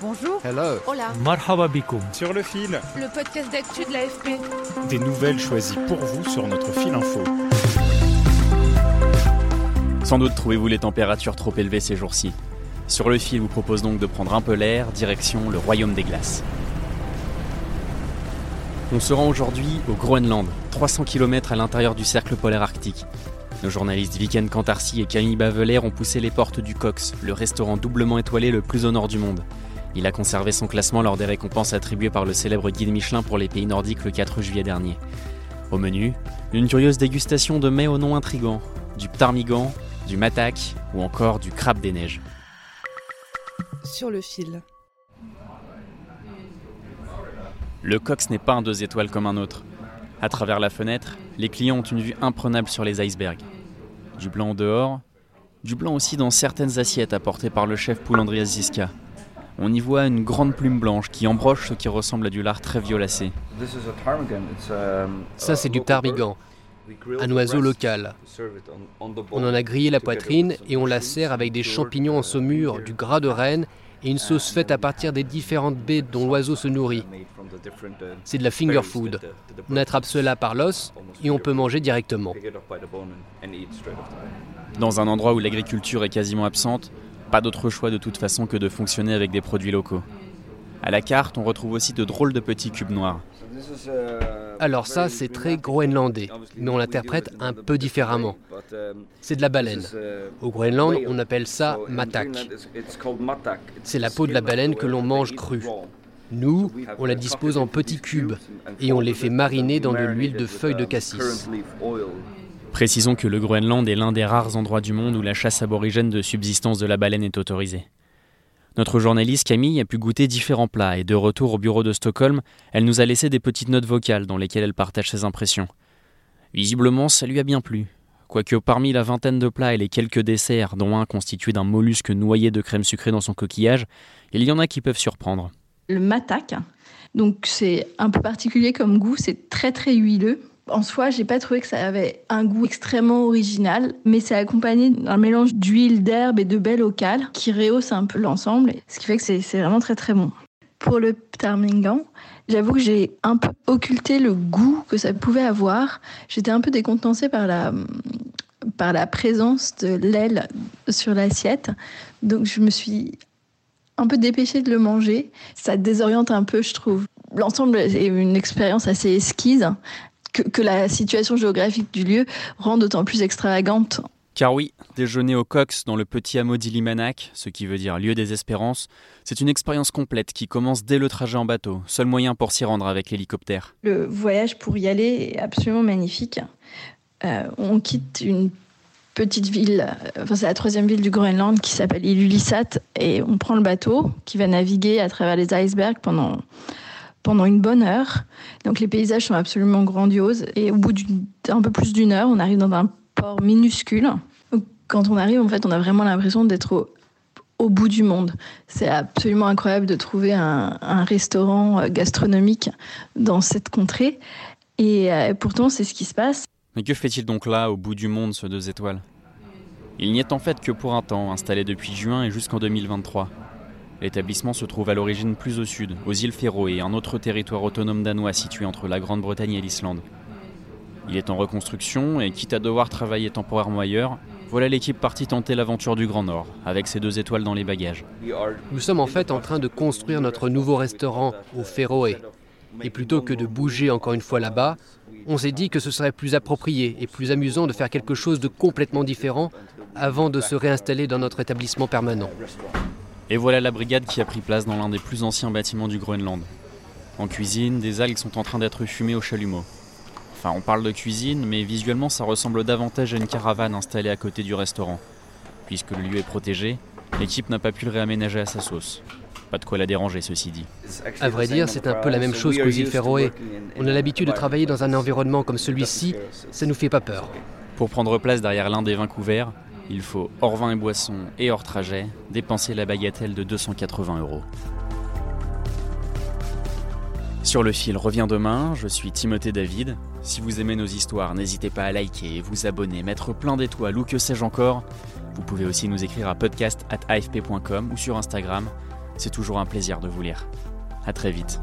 Bonjour. Hello. Hola. Marhaba bikoum. Sur le fil, Le podcast d'actu de l'AFP. des nouvelles choisies pour vous sur notre fil info. Sans doute trouvez-vous les températures trop élevées ces jours-ci. Sur le fil vous propose donc de prendre un peu l'air, direction le royaume des glaces. On se rend aujourd'hui au Groenland, 300 km à l'intérieur du cercle polaire arctique. Nos journalistes Viken Cantarcy et Camille Baveler ont poussé les portes du Cox, le restaurant doublement étoilé le plus au nord du monde. Il a conservé son classement lors des récompenses attribuées par le célèbre guide Michelin pour les pays nordiques le 4 juillet dernier. Au menu, une curieuse dégustation de mets au nom intrigant, du ptarmigan, du matak ou encore du crabe des neiges. Sur le fil. Le Cox n'est pas un deux étoiles comme un autre. À travers la fenêtre, les clients ont une vue imprenable sur les icebergs. Du blanc au dehors, du blanc aussi dans certaines assiettes apportées par le chef Poulandrias Ziska. On y voit une grande plume blanche qui embroche ce qui ressemble à du lard très violacé. Ça, c'est du ptarmigan, un oiseau local. On en a grillé la poitrine et on la sert avec des champignons en saumure, du gras de renne et une sauce faite à partir des différentes baies dont l'oiseau se nourrit. C'est de la finger food. On attrape cela par l'os et on peut manger directement. Dans un endroit où l'agriculture est quasiment absente, pas d'autre choix de toute façon que de fonctionner avec des produits locaux. À la carte, on retrouve aussi de drôles de petits cubes noirs. Alors ça, c'est très groenlandais, mais on l'interprète un peu différemment. C'est de la baleine. Au Groenland, on appelle ça matak. C'est la peau de la baleine que l'on mange crue. Nous, on la dispose en petits cubes et on les fait mariner dans de l'huile de feuilles de cassis. Précisons que le Groenland est l'un des rares endroits du monde où la chasse aborigène de subsistance de la baleine est autorisée. Notre journaliste Camille a pu goûter différents plats et de retour au bureau de Stockholm, elle nous a laissé des petites notes vocales dans lesquelles elle partage ses impressions. Visiblement, ça lui a bien plu. Quoique parmi la vingtaine de plats et les quelques desserts, dont un constitué d'un mollusque noyé de crème sucrée dans son coquillage, il y en a qui peuvent surprendre. le matak. Donc c'est un peu particulier comme goût, c'est très très huileux. En soi, j'ai pas trouvé que ça avait un goût extrêmement original, mais c'est accompagné d'un mélange d'huile, d'herbe et de baies locales qui rehausse un peu l'ensemble, ce qui fait que c'est vraiment très très bon. Pour le ptarmigan, j'avoue que j'ai un peu occulté le goût que ça pouvait avoir. J'étais un peu décontenancée par la, par la présence de l'aile sur l'assiette, donc je me suis un peu dépêchée de le manger. Ça désoriente un peu, je trouve. L'ensemble est une expérience assez esquisse que, que la situation géographique du lieu rend d'autant plus extravagante. Car oui, déjeuner au Cox dans le petit hameau d'Ilimanak, ce qui veut dire lieu des espérances, c'est une expérience complète qui commence dès le trajet en bateau, seul moyen pour s'y rendre avec l'hélicoptère. Le voyage pour y aller est absolument magnifique. Euh, on quitte une petite ville, euh, enfin c'est la troisième ville du Groenland qui s'appelle Ilulissat et on prend le bateau qui va naviguer à travers les icebergs pendant pendant une bonne heure. Donc les paysages sont absolument grandioses et au bout d'un peu plus d'une heure, on arrive dans un port minuscule. Quand on arrive, en fait, on a vraiment l'impression d'être au, bout du monde. C'est absolument incroyable de trouver un, un restaurant euh, gastronomique dans cette contrée. Et euh, pourtant, c'est ce qui se passe. Mais que fait-il donc là, au bout du monde, ce deux étoiles? Il n'y est en fait que pour un temps, installé depuis juin et jusqu'en 2023. L'établissement se trouve à l'origine plus au sud, aux îles Féroé, un autre territoire autonome danois situé entre la Grande-Bretagne et l'Islande. Il est en reconstruction et quitte à devoir travailler temporairement ailleurs, voilà l'équipe partie tenter l'aventure du Grand Nord, avec ses deux étoiles dans les bagages. Nous sommes en fait en train de construire notre nouveau restaurant au Féroé. Et plutôt que de bouger encore une fois là-bas, on s'est dit que ce serait plus approprié et plus amusant de faire quelque chose de complètement différent avant de se réinstaller dans notre établissement permanent. Et voilà la brigade qui a pris place dans l'un des plus anciens bâtiments du Groenland. En cuisine, des algues sont en train d'être fumées au chalumeau. Enfin, on parle de cuisine, mais visuellement ça ressemble davantage à une caravane installée à côté du restaurant. Puisque le lieu est protégé, l'équipe n'a pas pu le réaménager à sa sauce. Pas de quoi la déranger, ceci dit. À vrai dire, c'est un peu la même chose qu'aux îles Féroé. On a l'habitude de travailler dans un environnement comme celui-ci, ça nous fait pas peur. Pour prendre place derrière l'un des vins couverts, il faut hors vin et boisson et hors trajet dépenser la bagatelle de 280 euros. Sur le fil revient demain, je suis Timothée David. Si vous aimez nos histoires, n'hésitez pas à liker, vous abonner, mettre plein d'étoiles ou que sais-je encore. Vous pouvez aussi nous écrire à podcast.afp.com ou sur Instagram. C'est toujours un plaisir de vous lire. A très vite.